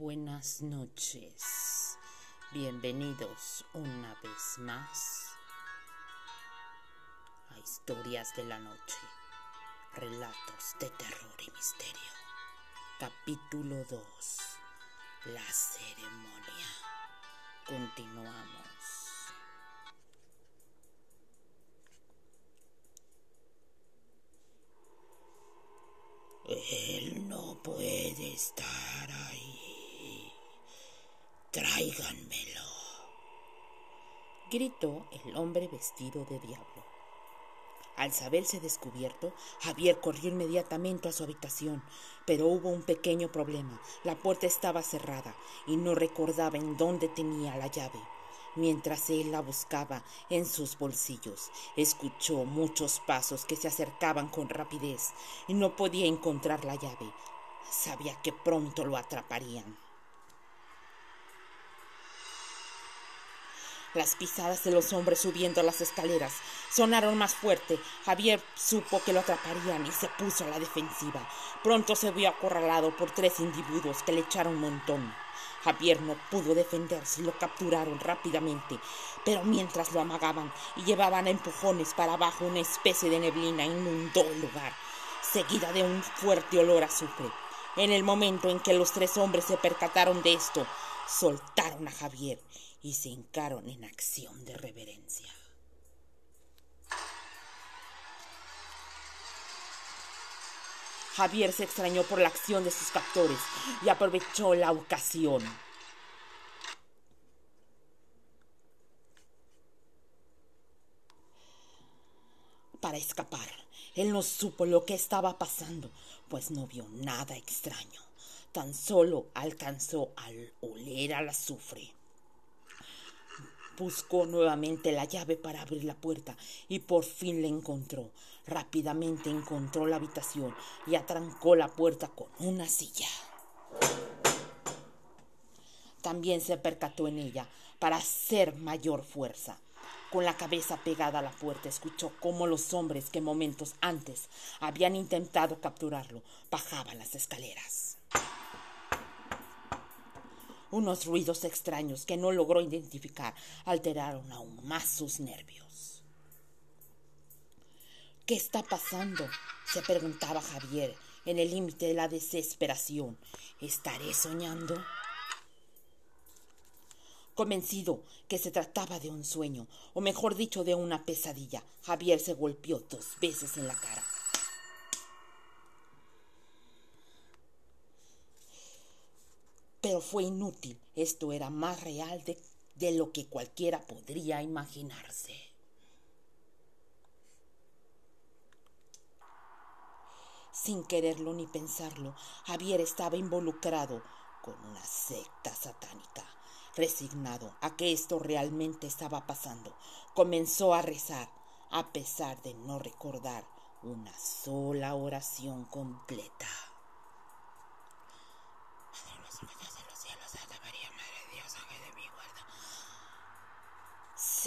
Buenas noches. Bienvenidos una vez más a Historias de la Noche. Relatos de terror y misterio. Capítulo 2. La ceremonia. Continuamos. Él no puede estar. Tráiganmelo. Gritó el hombre vestido de diablo. Al saberse descubierto, Javier corrió inmediatamente a su habitación, pero hubo un pequeño problema. La puerta estaba cerrada y no recordaba en dónde tenía la llave. Mientras él la buscaba en sus bolsillos, escuchó muchos pasos que se acercaban con rapidez y no podía encontrar la llave. Sabía que pronto lo atraparían. Las pisadas de los hombres subiendo las escaleras sonaron más fuerte. Javier supo que lo atraparían y se puso a la defensiva. Pronto se vio acorralado por tres individuos que le echaron un montón. Javier no pudo defenderse y lo capturaron rápidamente, pero mientras lo amagaban y llevaban a empujones para abajo una especie de neblina inundó el lugar, seguida de un fuerte olor a azufre. En el momento en que los tres hombres se percataron de esto, soltaron a Javier y se hincaron en acción de reverencia. Javier se extrañó por la acción de sus captores y aprovechó la ocasión. Para escapar, él no supo lo que estaba pasando, pues no vio nada extraño. Tan solo alcanzó al oler al azufre. Buscó nuevamente la llave para abrir la puerta y por fin la encontró. Rápidamente encontró la habitación y atrancó la puerta con una silla. También se percató en ella para hacer mayor fuerza. Con la cabeza pegada a la puerta escuchó cómo los hombres que momentos antes habían intentado capturarlo bajaban las escaleras unos ruidos extraños que no logró identificar alteraron aún más sus nervios. ¿Qué está pasando? se preguntaba Javier en el límite de la desesperación. ¿Estaré soñando? Convencido que se trataba de un sueño, o mejor dicho, de una pesadilla, Javier se golpeó dos veces en la cara. Pero fue inútil. Esto era más real de, de lo que cualquiera podría imaginarse. Sin quererlo ni pensarlo, Javier estaba involucrado con una secta satánica. Resignado a que esto realmente estaba pasando, comenzó a rezar, a pesar de no recordar una sola oración completa.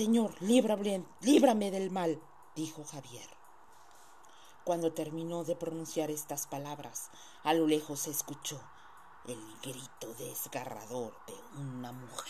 Señor, líbrame, líbrame del mal, dijo Javier. Cuando terminó de pronunciar estas palabras, a lo lejos se escuchó el grito desgarrador de una mujer.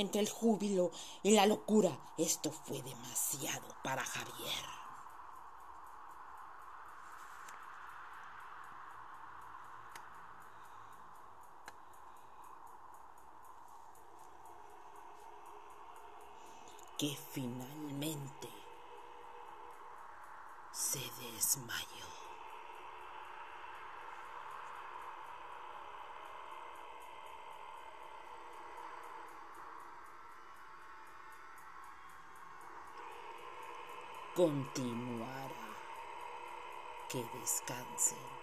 Entre el júbilo y la locura. Esto fue demasiado para Javier. que finalmente se desmayó. Continuará. Que descansen.